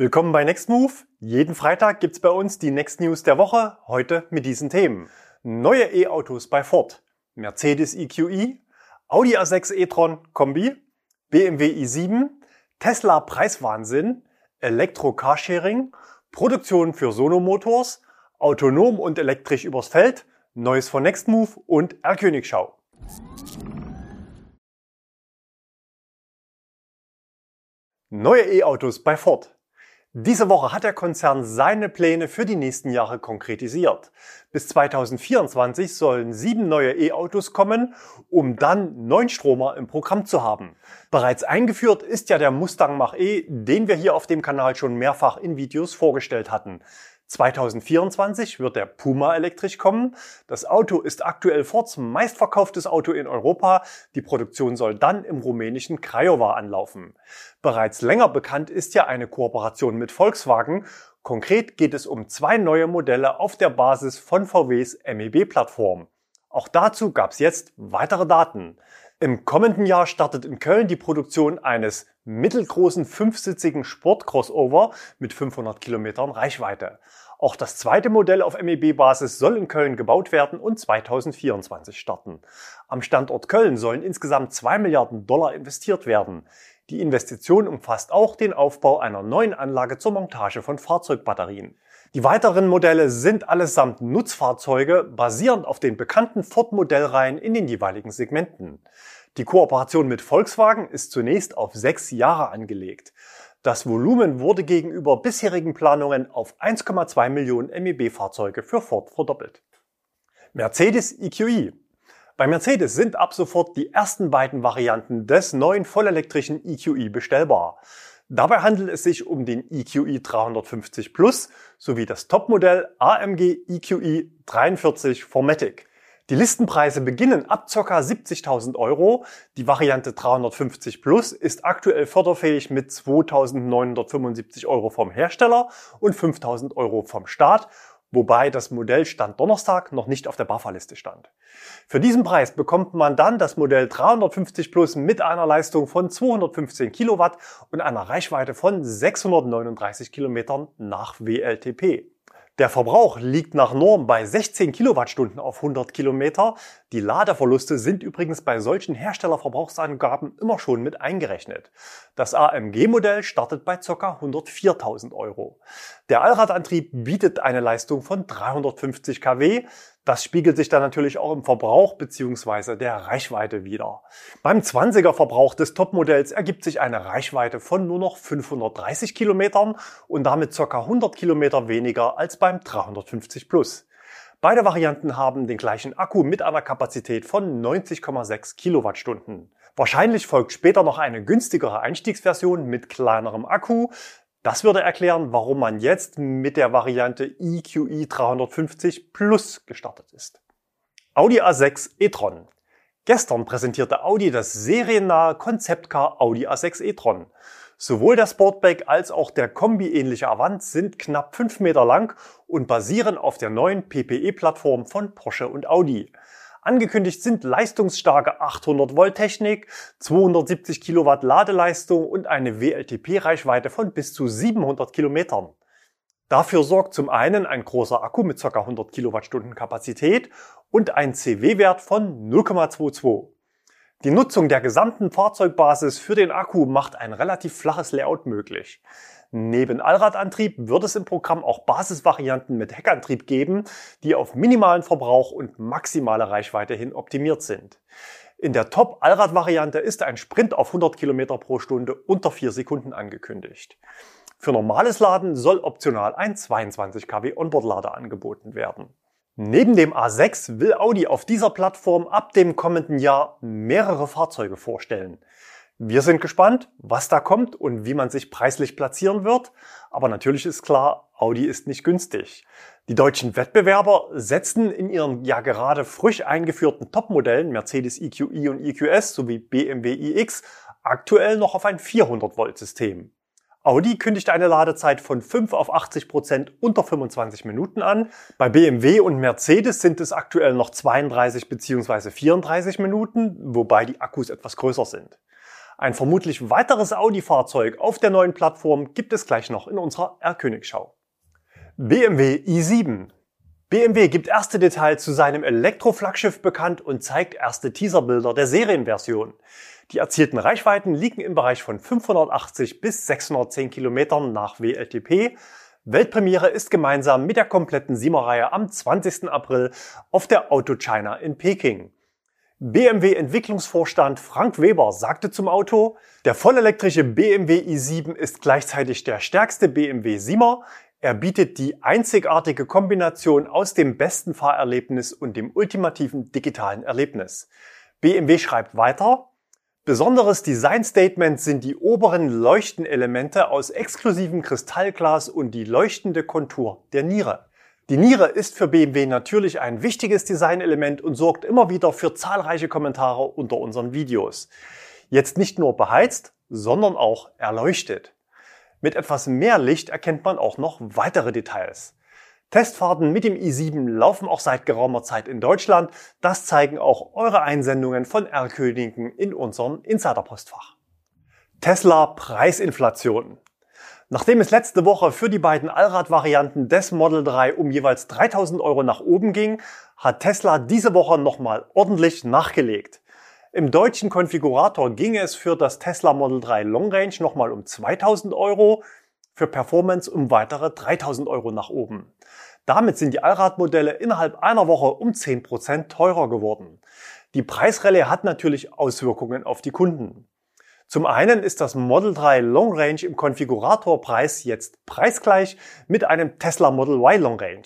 Willkommen bei Next Move. Jeden Freitag gibt's bei uns die Next News der Woche, heute mit diesen Themen. Neue E-Autos bei Ford, Mercedes EQE, Audi A6 e-tron Kombi, BMW i7, Tesla Preiswahnsinn, Elektro-Carsharing, Produktion für Sono Motors, autonom und elektrisch übers Feld, Neues von Nextmove und R-Königschau. Neue E-Autos bei Ford. Diese Woche hat der Konzern seine Pläne für die nächsten Jahre konkretisiert. Bis 2024 sollen sieben neue E-Autos kommen, um dann neun Stromer im Programm zu haben. Bereits eingeführt ist ja der Mustang Mach-E, den wir hier auf dem Kanal schon mehrfach in Videos vorgestellt hatten. 2024 wird der Puma elektrisch kommen. Das Auto ist aktuell Fords meistverkauftes Auto in Europa. Die Produktion soll dann im rumänischen Craiova anlaufen. Bereits länger bekannt ist ja eine Kooperation mit Volkswagen. Konkret geht es um zwei neue Modelle auf der Basis von VWs MEB-Plattform. Auch dazu gab es jetzt weitere Daten. Im kommenden Jahr startet in Köln die Produktion eines mittelgroßen fünfsitzigen Sport-Crossover mit 500 Kilometern Reichweite. Auch das zweite Modell auf MEB-Basis soll in Köln gebaut werden und 2024 starten. Am Standort Köln sollen insgesamt 2 Milliarden Dollar investiert werden. Die Investition umfasst auch den Aufbau einer neuen Anlage zur Montage von Fahrzeugbatterien. Die weiteren Modelle sind allesamt Nutzfahrzeuge, basierend auf den bekannten Ford-Modellreihen in den jeweiligen Segmenten. Die Kooperation mit Volkswagen ist zunächst auf sechs Jahre angelegt. Das Volumen wurde gegenüber bisherigen Planungen auf 1,2 Millionen MEB-Fahrzeuge für Ford verdoppelt. Mercedes EQE. Bei Mercedes sind ab sofort die ersten beiden Varianten des neuen vollelektrischen EQE bestellbar. Dabei handelt es sich um den EQE 350 Plus sowie das Topmodell AMG EQE 43 Formatic. Die Listenpreise beginnen ab ca. 70.000 Euro. Die Variante 350 Plus ist aktuell förderfähig mit 2.975 Euro vom Hersteller und 5.000 Euro vom Staat wobei das Modell Stand Donnerstag noch nicht auf der BAFA-Liste stand. Für diesen Preis bekommt man dann das Modell 350 Plus mit einer Leistung von 215 Kilowatt und einer Reichweite von 639 Kilometern nach WLTP. Der Verbrauch liegt nach Norm bei 16 Kilowattstunden auf 100 Kilometer. Die Ladeverluste sind übrigens bei solchen Herstellerverbrauchsangaben immer schon mit eingerechnet. Das AMG-Modell startet bei ca. 104.000 Euro. Der Allradantrieb bietet eine Leistung von 350 kW. Das spiegelt sich dann natürlich auch im Verbrauch bzw. der Reichweite wieder. Beim 20er Verbrauch des Topmodells ergibt sich eine Reichweite von nur noch 530 Kilometern und damit ca. 100 Kilometer weniger als beim 350 Plus. Beide Varianten haben den gleichen Akku mit einer Kapazität von 90,6 Kilowattstunden. Wahrscheinlich folgt später noch eine günstigere Einstiegsversion mit kleinerem Akku. Das würde erklären, warum man jetzt mit der Variante EQE 350 Plus gestartet ist. Audi A6 e-tron. Gestern präsentierte Audi das seriennahe Konzeptcar Audi A6 e-tron. Sowohl der Sportback als auch der Kombi-ähnliche Avant sind knapp 5 Meter lang und basieren auf der neuen PPE-Plattform von Porsche und Audi. Angekündigt sind leistungsstarke 800 Volt Technik, 270 Kilowatt Ladeleistung und eine WLTP-Reichweite von bis zu 700 Kilometern. Dafür sorgt zum einen ein großer Akku mit ca. 100 Kilowattstunden Kapazität und ein CW-Wert von 0,22. Die Nutzung der gesamten Fahrzeugbasis für den Akku macht ein relativ flaches Layout möglich. Neben Allradantrieb wird es im Programm auch Basisvarianten mit Heckantrieb geben, die auf minimalen Verbrauch und maximale Reichweite hin optimiert sind. In der Top-Allrad-Variante ist ein Sprint auf 100 km pro Stunde unter 4 Sekunden angekündigt. Für normales Laden soll optional ein 22 kW Onboard-Lader angeboten werden. Neben dem A6 will Audi auf dieser Plattform ab dem kommenden Jahr mehrere Fahrzeuge vorstellen. Wir sind gespannt, was da kommt und wie man sich preislich platzieren wird. Aber natürlich ist klar, Audi ist nicht günstig. Die deutschen Wettbewerber setzen in ihren ja gerade frisch eingeführten Topmodellen Mercedes EQE und EQS sowie BMW iX aktuell noch auf ein 400 Volt System. Audi kündigt eine Ladezeit von 5 auf 80 Prozent unter 25 Minuten an. Bei BMW und Mercedes sind es aktuell noch 32 bzw. 34 Minuten, wobei die Akkus etwas größer sind. Ein vermutlich weiteres Audi-Fahrzeug auf der neuen Plattform gibt es gleich noch in unserer R-Königschau. BMW i7. BMW gibt erste Details zu seinem Elektroflaggschiff bekannt und zeigt erste Teaserbilder der Serienversion. Die erzielten Reichweiten liegen im Bereich von 580 bis 610 Kilometern nach WLTP. Weltpremiere ist gemeinsam mit der kompletten Siemer-Reihe am 20. April auf der Auto China in Peking. BMW-Entwicklungsvorstand Frank Weber sagte zum Auto, der vollelektrische BMW i7 ist gleichzeitig der stärkste BMW 7er. Er bietet die einzigartige Kombination aus dem besten Fahrerlebnis und dem ultimativen digitalen Erlebnis. BMW schreibt weiter, Besonderes Design-Statement sind die oberen Leuchtenelemente aus exklusivem Kristallglas und die leuchtende Kontur der Niere. Die Niere ist für BMW natürlich ein wichtiges Designelement und sorgt immer wieder für zahlreiche Kommentare unter unseren Videos. Jetzt nicht nur beheizt, sondern auch erleuchtet. Mit etwas mehr Licht erkennt man auch noch weitere Details. Testfahrten mit dem i7 laufen auch seit geraumer Zeit in Deutschland. Das zeigen auch eure Einsendungen von R-Königen in unserem Insiderpostfach. Tesla Preisinflation. Nachdem es letzte Woche für die beiden Allrad-Varianten des Model 3 um jeweils 3000 Euro nach oben ging, hat Tesla diese Woche nochmal ordentlich nachgelegt. Im deutschen Konfigurator ging es für das Tesla Model 3 Long Range nochmal um 2000 Euro, für Performance um weitere 3000 Euro nach oben. Damit sind die Allradmodelle innerhalb einer Woche um 10% teurer geworden. Die Preisrallye hat natürlich Auswirkungen auf die Kunden. Zum einen ist das Model 3 Long Range im Konfiguratorpreis jetzt preisgleich mit einem Tesla Model Y Long Range.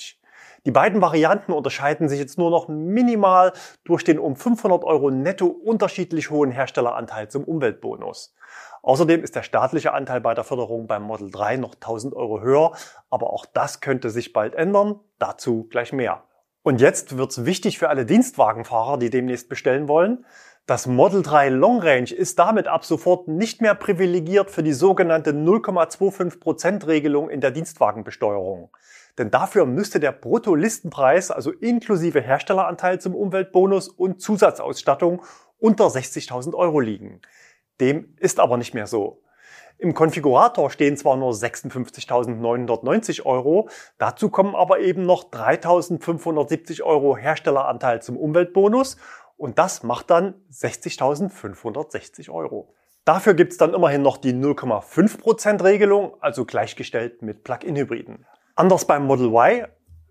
Die beiden Varianten unterscheiden sich jetzt nur noch minimal durch den um 500 Euro netto unterschiedlich hohen Herstelleranteil zum Umweltbonus. Außerdem ist der staatliche Anteil bei der Förderung beim Model 3 noch 1000 Euro höher, aber auch das könnte sich bald ändern. Dazu gleich mehr. Und jetzt wird's wichtig für alle Dienstwagenfahrer, die demnächst bestellen wollen. Das Model 3 Long Range ist damit ab sofort nicht mehr privilegiert für die sogenannte 0,25% Regelung in der Dienstwagenbesteuerung. Denn dafür müsste der Bruttolistenpreis, also inklusive Herstelleranteil zum Umweltbonus und Zusatzausstattung, unter 60.000 Euro liegen. Dem ist aber nicht mehr so. Im Konfigurator stehen zwar nur 56.990 Euro, dazu kommen aber eben noch 3.570 Euro Herstelleranteil zum Umweltbonus und das macht dann 60.560 Euro. Dafür gibt's dann immerhin noch die 0,5% Regelung, also gleichgestellt mit Plug-in-Hybriden. Anders beim Model Y,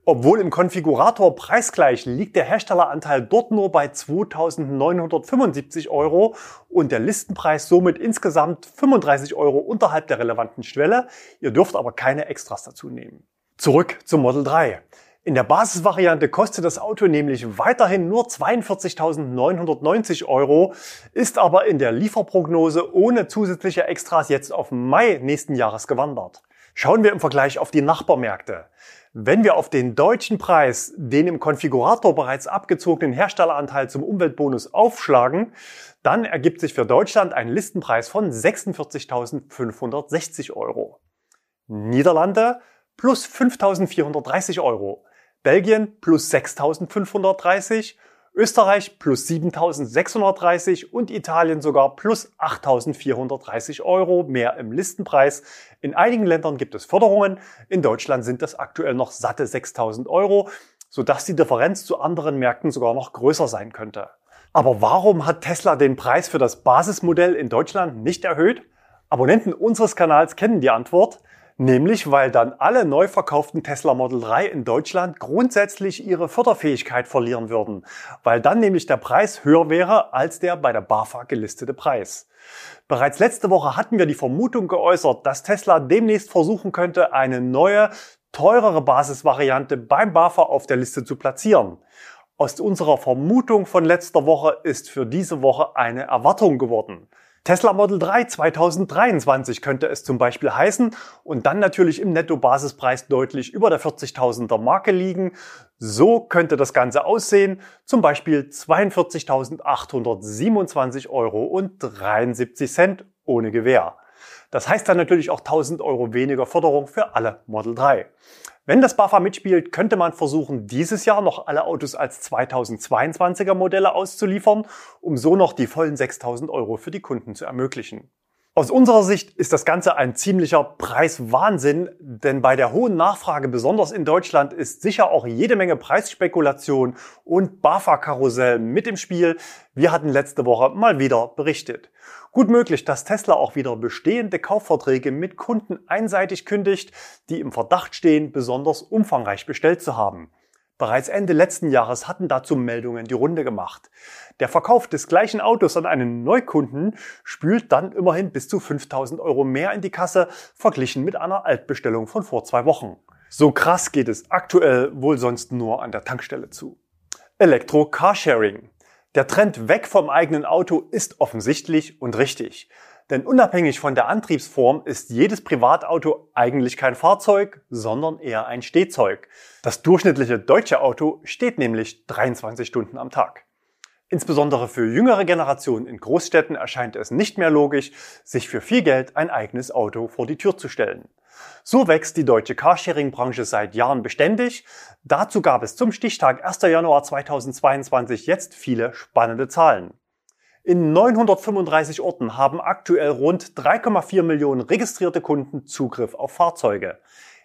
obwohl im Konfigurator preisgleich liegt der Herstelleranteil dort nur bei 2.975 Euro und der Listenpreis somit insgesamt 35 Euro unterhalb der relevanten Schwelle. Ihr dürft aber keine Extras dazu nehmen. Zurück zum Model 3. In der Basisvariante kostet das Auto nämlich weiterhin nur 42.990 Euro, ist aber in der Lieferprognose ohne zusätzliche Extras jetzt auf Mai nächsten Jahres gewandert. Schauen wir im Vergleich auf die Nachbarmärkte. Wenn wir auf den deutschen Preis, den im Konfigurator bereits abgezogenen Herstelleranteil zum Umweltbonus aufschlagen, dann ergibt sich für Deutschland ein Listenpreis von 46.560 Euro. Niederlande plus 5.430 Euro. Belgien plus 6.530, Österreich plus 7.630 und Italien sogar plus 8.430 Euro mehr im Listenpreis. In einigen Ländern gibt es Förderungen, in Deutschland sind das aktuell noch satte 6.000 Euro, sodass die Differenz zu anderen Märkten sogar noch größer sein könnte. Aber warum hat Tesla den Preis für das Basismodell in Deutschland nicht erhöht? Abonnenten unseres Kanals kennen die Antwort. Nämlich, weil dann alle neu verkauften Tesla Model 3 in Deutschland grundsätzlich ihre Förderfähigkeit verlieren würden, weil dann nämlich der Preis höher wäre als der bei der BAFA gelistete Preis. Bereits letzte Woche hatten wir die Vermutung geäußert, dass Tesla demnächst versuchen könnte, eine neue, teurere Basisvariante beim BAFA auf der Liste zu platzieren. Aus unserer Vermutung von letzter Woche ist für diese Woche eine Erwartung geworden. Tesla Model 3 2023 könnte es zum Beispiel heißen und dann natürlich im Netto-Basispreis deutlich über der 40.000er Marke liegen. So könnte das Ganze aussehen, zum Beispiel 42.827 Euro und 73 Cent ohne Gewähr. Das heißt dann natürlich auch 1000 Euro weniger Förderung für alle Model 3. Wenn das BAFA mitspielt, könnte man versuchen, dieses Jahr noch alle Autos als 2022er Modelle auszuliefern, um so noch die vollen 6000 Euro für die Kunden zu ermöglichen. Aus unserer Sicht ist das Ganze ein ziemlicher Preiswahnsinn, denn bei der hohen Nachfrage, besonders in Deutschland, ist sicher auch jede Menge Preisspekulation und BAFA-Karussell mit im Spiel. Wir hatten letzte Woche mal wieder berichtet. Gut möglich, dass Tesla auch wieder bestehende Kaufverträge mit Kunden einseitig kündigt, die im Verdacht stehen, besonders umfangreich bestellt zu haben. Bereits Ende letzten Jahres hatten dazu Meldungen die Runde gemacht. Der Verkauf des gleichen Autos an einen Neukunden spült dann immerhin bis zu 5000 Euro mehr in die Kasse, verglichen mit einer Altbestellung von vor zwei Wochen. So krass geht es aktuell wohl sonst nur an der Tankstelle zu. Elektro-Carsharing. Der Trend weg vom eigenen Auto ist offensichtlich und richtig. Denn unabhängig von der Antriebsform ist jedes Privatauto eigentlich kein Fahrzeug, sondern eher ein Stehzeug. Das durchschnittliche deutsche Auto steht nämlich 23 Stunden am Tag. Insbesondere für jüngere Generationen in Großstädten erscheint es nicht mehr logisch, sich für viel Geld ein eigenes Auto vor die Tür zu stellen. So wächst die deutsche Carsharing-Branche seit Jahren beständig. Dazu gab es zum Stichtag 1. Januar 2022 jetzt viele spannende Zahlen. In 935 Orten haben aktuell rund 3,4 Millionen registrierte Kunden Zugriff auf Fahrzeuge.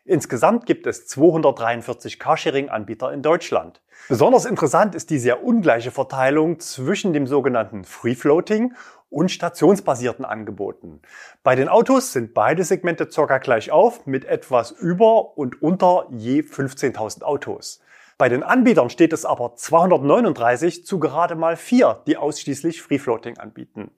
Insgesamt gibt es 243 Carsharing-Anbieter in Deutschland. Besonders interessant ist die sehr ungleiche Verteilung zwischen dem sogenannten Free Floating und stationsbasierten Angeboten. Bei den Autos sind beide Segmente circa gleich auf mit etwas über und unter je 15.000 Autos. Bei den Anbietern steht es aber 239 zu gerade mal vier, die ausschließlich Free Floating anbieten.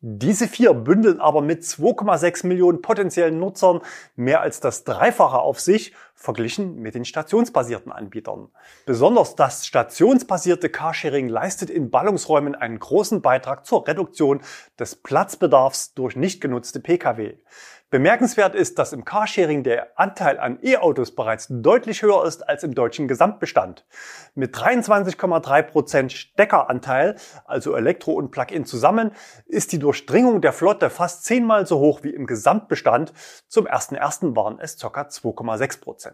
Diese vier bündeln aber mit 2,6 Millionen potenziellen Nutzern mehr als das Dreifache auf sich, verglichen mit den stationsbasierten Anbietern. Besonders das stationsbasierte Carsharing leistet in Ballungsräumen einen großen Beitrag zur Reduktion des Platzbedarfs durch nicht genutzte Pkw. Bemerkenswert ist, dass im Carsharing der Anteil an E-Autos bereits deutlich höher ist als im deutschen Gesamtbestand. Mit 23,3% Steckeranteil, also Elektro und Plug-in zusammen, ist die Durchdringung der Flotte fast zehnmal so hoch wie im Gesamtbestand. Zum 1.1. waren es ca. 2,6%.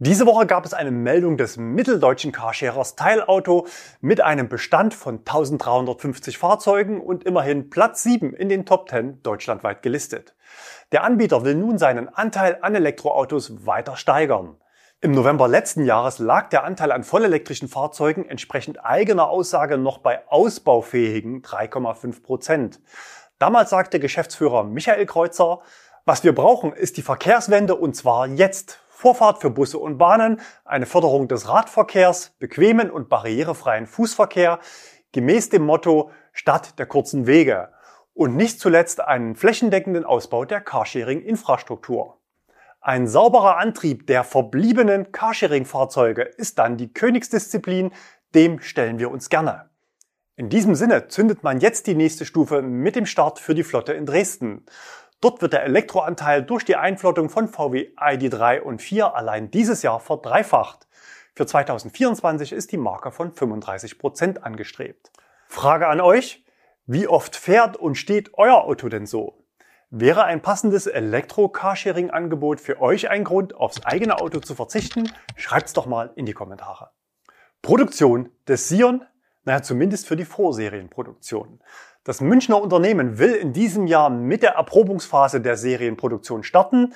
Diese Woche gab es eine Meldung des mitteldeutschen Carsharers Teilauto mit einem Bestand von 1350 Fahrzeugen und immerhin Platz 7 in den Top 10 deutschlandweit gelistet. Der Anbieter will nun seinen Anteil an Elektroautos weiter steigern. Im November letzten Jahres lag der Anteil an vollelektrischen Fahrzeugen entsprechend eigener Aussage noch bei ausbaufähigen 3,5 Prozent. Damals sagte Geschäftsführer Michael Kreuzer, was wir brauchen, ist die Verkehrswende und zwar jetzt. Vorfahrt für Busse und Bahnen, eine Förderung des Radverkehrs, bequemen und barrierefreien Fußverkehr, gemäß dem Motto Stadt der kurzen Wege und nicht zuletzt einen flächendeckenden Ausbau der Carsharing-Infrastruktur. Ein sauberer Antrieb der verbliebenen Carsharing-Fahrzeuge ist dann die Königsdisziplin, dem stellen wir uns gerne. In diesem Sinne zündet man jetzt die nächste Stufe mit dem Start für die Flotte in Dresden. Dort wird der Elektroanteil durch die Einflottung von VW ID3 und 4 allein dieses Jahr verdreifacht. Für 2024 ist die Marke von 35 Prozent angestrebt. Frage an euch, wie oft fährt und steht euer Auto denn so? Wäre ein passendes Elektro-Carsharing-Angebot für euch ein Grund, aufs eigene Auto zu verzichten? Schreibt's doch mal in die Kommentare. Produktion des Sion, naja, zumindest für die Vorserienproduktion. Das Münchner Unternehmen will in diesem Jahr mit der Erprobungsphase der Serienproduktion starten.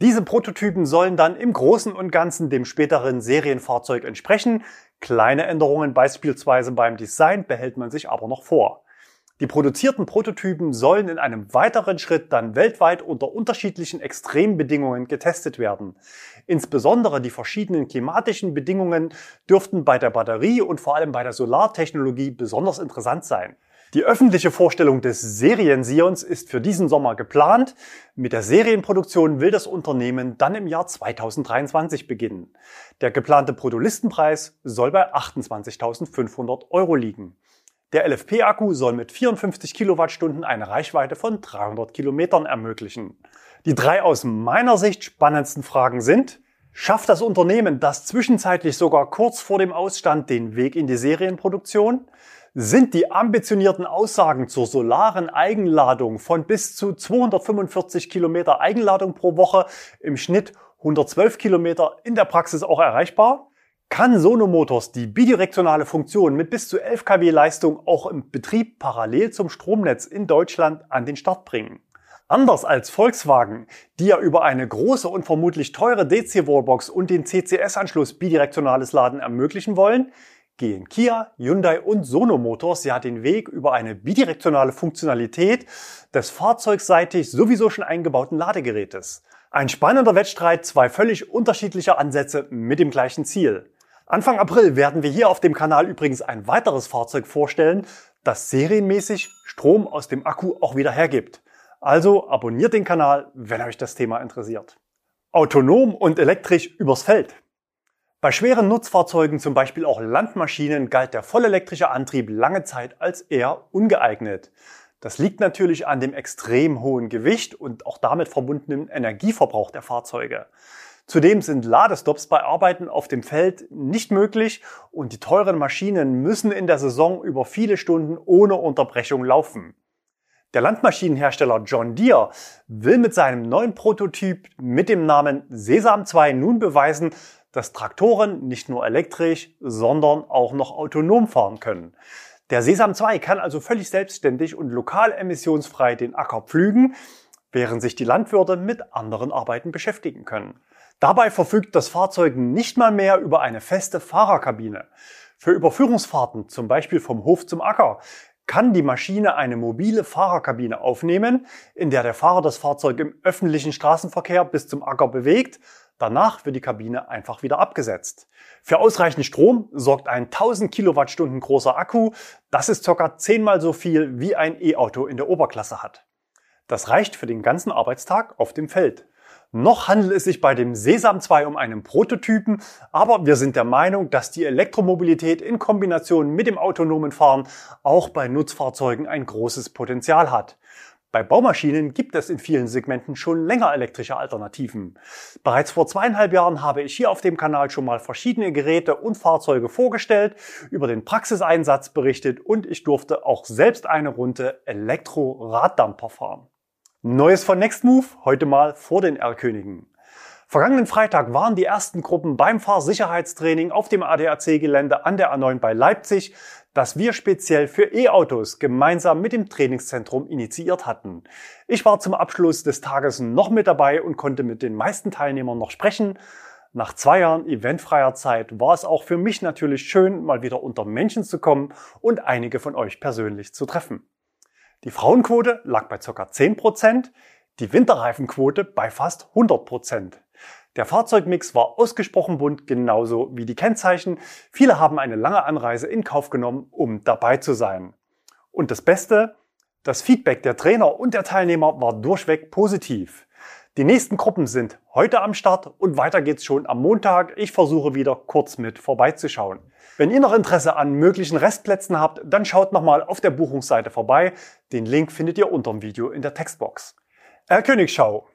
Diese Prototypen sollen dann im Großen und Ganzen dem späteren Serienfahrzeug entsprechen. Kleine Änderungen beispielsweise beim Design behält man sich aber noch vor. Die produzierten Prototypen sollen in einem weiteren Schritt dann weltweit unter unterschiedlichen Extrembedingungen getestet werden. Insbesondere die verschiedenen klimatischen Bedingungen dürften bei der Batterie und vor allem bei der Solartechnologie besonders interessant sein. Die öffentliche Vorstellung des Serien-Sions ist für diesen Sommer geplant. Mit der Serienproduktion will das Unternehmen dann im Jahr 2023 beginnen. Der geplante Protolistenpreis soll bei 28.500 Euro liegen. Der LFP-Akku soll mit 54 Kilowattstunden eine Reichweite von 300 Kilometern ermöglichen. Die drei aus meiner Sicht spannendsten Fragen sind, schafft das Unternehmen das zwischenzeitlich sogar kurz vor dem Ausstand den Weg in die Serienproduktion? Sind die ambitionierten Aussagen zur solaren Eigenladung von bis zu 245 Kilometer Eigenladung pro Woche im Schnitt 112 Kilometer in der Praxis auch erreichbar? Kann Sono Motors die bidirektionale Funktion mit bis zu 11 kW Leistung auch im Betrieb parallel zum Stromnetz in Deutschland an den Start bringen? Anders als Volkswagen, die ja über eine große und vermutlich teure DC-Wallbox und den CCS-Anschluss bidirektionales Laden ermöglichen wollen, gehen Kia, Hyundai und Sono Motors ja den Weg über eine bidirektionale Funktionalität des fahrzeugseitig sowieso schon eingebauten Ladegerätes. Ein spannender Wettstreit, zwei völlig unterschiedliche Ansätze mit dem gleichen Ziel. Anfang April werden wir hier auf dem Kanal übrigens ein weiteres Fahrzeug vorstellen, das serienmäßig Strom aus dem Akku auch wieder hergibt. Also abonniert den Kanal, wenn euch das Thema interessiert. Autonom und elektrisch übers Feld. Bei schweren Nutzfahrzeugen, zum Beispiel auch Landmaschinen, galt der vollelektrische Antrieb lange Zeit als eher ungeeignet. Das liegt natürlich an dem extrem hohen Gewicht und auch damit verbundenen Energieverbrauch der Fahrzeuge. Zudem sind Ladestops bei Arbeiten auf dem Feld nicht möglich und die teuren Maschinen müssen in der Saison über viele Stunden ohne Unterbrechung laufen. Der Landmaschinenhersteller John Deere will mit seinem neuen Prototyp mit dem Namen Sesam 2 nun beweisen, dass Traktoren nicht nur elektrisch, sondern auch noch autonom fahren können. Der Sesam 2 kann also völlig selbstständig und lokal emissionsfrei den Acker pflügen, während sich die Landwirte mit anderen Arbeiten beschäftigen können. Dabei verfügt das Fahrzeug nicht mal mehr über eine feste Fahrerkabine. Für Überführungsfahrten, zum Beispiel vom Hof zum Acker, kann die Maschine eine mobile Fahrerkabine aufnehmen, in der der Fahrer das Fahrzeug im öffentlichen Straßenverkehr bis zum Acker bewegt Danach wird die Kabine einfach wieder abgesetzt. Für ausreichend Strom sorgt ein 1000 Kilowattstunden großer Akku. Das ist ca. zehnmal so viel, wie ein E-Auto in der Oberklasse hat. Das reicht für den ganzen Arbeitstag auf dem Feld. Noch handelt es sich bei dem Sesam 2 um einen Prototypen, aber wir sind der Meinung, dass die Elektromobilität in Kombination mit dem autonomen Fahren auch bei Nutzfahrzeugen ein großes Potenzial hat. Bei Baumaschinen gibt es in vielen Segmenten schon länger elektrische Alternativen. Bereits vor zweieinhalb Jahren habe ich hier auf dem Kanal schon mal verschiedene Geräte und Fahrzeuge vorgestellt, über den Praxiseinsatz berichtet und ich durfte auch selbst eine Runde Elektro-Raddampfer fahren. Neues von Nextmove, heute mal vor den R-Königen. Vergangenen Freitag waren die ersten Gruppen beim Fahrsicherheitstraining auf dem ADAC-Gelände an der A9 bei Leipzig, das wir speziell für E-Autos gemeinsam mit dem Trainingszentrum initiiert hatten. Ich war zum Abschluss des Tages noch mit dabei und konnte mit den meisten Teilnehmern noch sprechen. Nach zwei Jahren eventfreier Zeit war es auch für mich natürlich schön, mal wieder unter Menschen zu kommen und einige von euch persönlich zu treffen. Die Frauenquote lag bei ca. 10%, die Winterreifenquote bei fast 100%. Der Fahrzeugmix war ausgesprochen bunt, genauso wie die Kennzeichen. Viele haben eine lange Anreise in Kauf genommen, um dabei zu sein. Und das Beste, das Feedback der Trainer und der Teilnehmer war durchweg positiv. Die nächsten Gruppen sind heute am Start und weiter geht's schon am Montag. Ich versuche wieder kurz mit vorbeizuschauen. Wenn ihr noch Interesse an möglichen Restplätzen habt, dann schaut nochmal auf der Buchungsseite vorbei. Den Link findet ihr unter dem Video in der Textbox. Herr Königschau,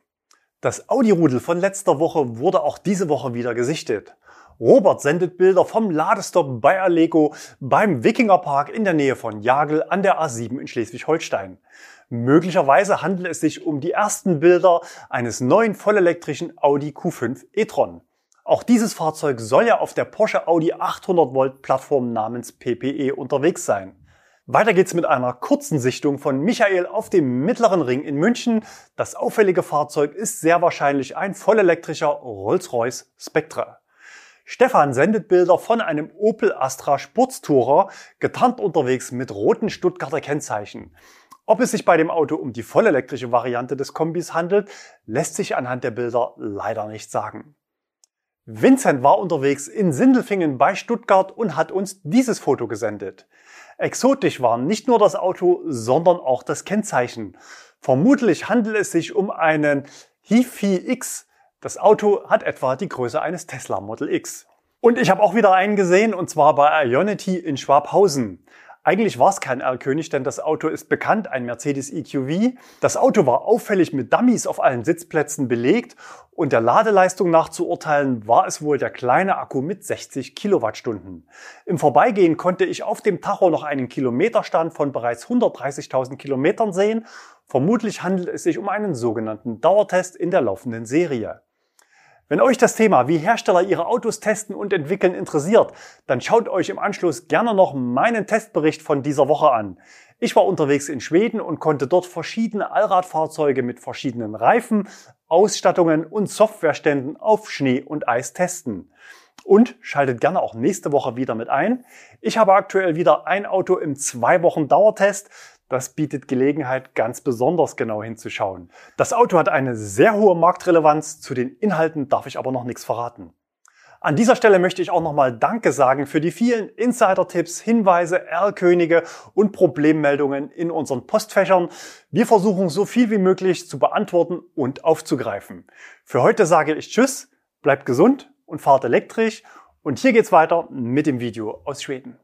das Audi-Rudel von letzter Woche wurde auch diese Woche wieder gesichtet. Robert sendet Bilder vom Ladestopp bei Allego beim Wikingerpark in der Nähe von Jagel an der A7 in Schleswig-Holstein. Möglicherweise handelt es sich um die ersten Bilder eines neuen vollelektrischen Audi Q5 e-tron. Auch dieses Fahrzeug soll ja auf der Porsche Audi 800 Volt Plattform namens PPE unterwegs sein. Weiter geht's mit einer kurzen Sichtung von Michael auf dem Mittleren Ring in München. Das auffällige Fahrzeug ist sehr wahrscheinlich ein vollelektrischer Rolls-Royce Spectre. Stefan sendet Bilder von einem Opel Astra Sportstourer, getarnt unterwegs mit roten Stuttgarter Kennzeichen. Ob es sich bei dem Auto um die vollelektrische Variante des Kombis handelt, lässt sich anhand der Bilder leider nicht sagen. Vincent war unterwegs in Sindelfingen bei Stuttgart und hat uns dieses Foto gesendet. Exotisch war nicht nur das Auto, sondern auch das Kennzeichen. Vermutlich handelt es sich um einen HiFi X. Das Auto hat etwa die Größe eines Tesla Model X. Und ich habe auch wieder einen gesehen, und zwar bei Ionity in Schwabhausen. Eigentlich war es kein R-König, denn das Auto ist bekannt, ein Mercedes EQV. Das Auto war auffällig mit Dummies auf allen Sitzplätzen belegt und der Ladeleistung nach zu urteilen war es wohl der kleine Akku mit 60 Kilowattstunden. Im Vorbeigehen konnte ich auf dem Tacho noch einen Kilometerstand von bereits 130.000 Kilometern sehen. Vermutlich handelt es sich um einen sogenannten Dauertest in der laufenden Serie. Wenn euch das Thema, wie Hersteller ihre Autos testen und entwickeln, interessiert, dann schaut euch im Anschluss gerne noch meinen Testbericht von dieser Woche an. Ich war unterwegs in Schweden und konnte dort verschiedene Allradfahrzeuge mit verschiedenen Reifen, Ausstattungen und Softwareständen auf Schnee und Eis testen. Und schaltet gerne auch nächste Woche wieder mit ein. Ich habe aktuell wieder ein Auto im zwei Wochen Dauertest. Das bietet Gelegenheit, ganz besonders genau hinzuschauen. Das Auto hat eine sehr hohe Marktrelevanz, zu den Inhalten darf ich aber noch nichts verraten. An dieser Stelle möchte ich auch nochmal Danke sagen für die vielen Insider-Tipps, Hinweise, R-Könige und Problemmeldungen in unseren Postfächern. Wir versuchen so viel wie möglich zu beantworten und aufzugreifen. Für heute sage ich Tschüss, bleibt gesund und fahrt elektrisch. Und hier geht's weiter mit dem Video aus Schweden.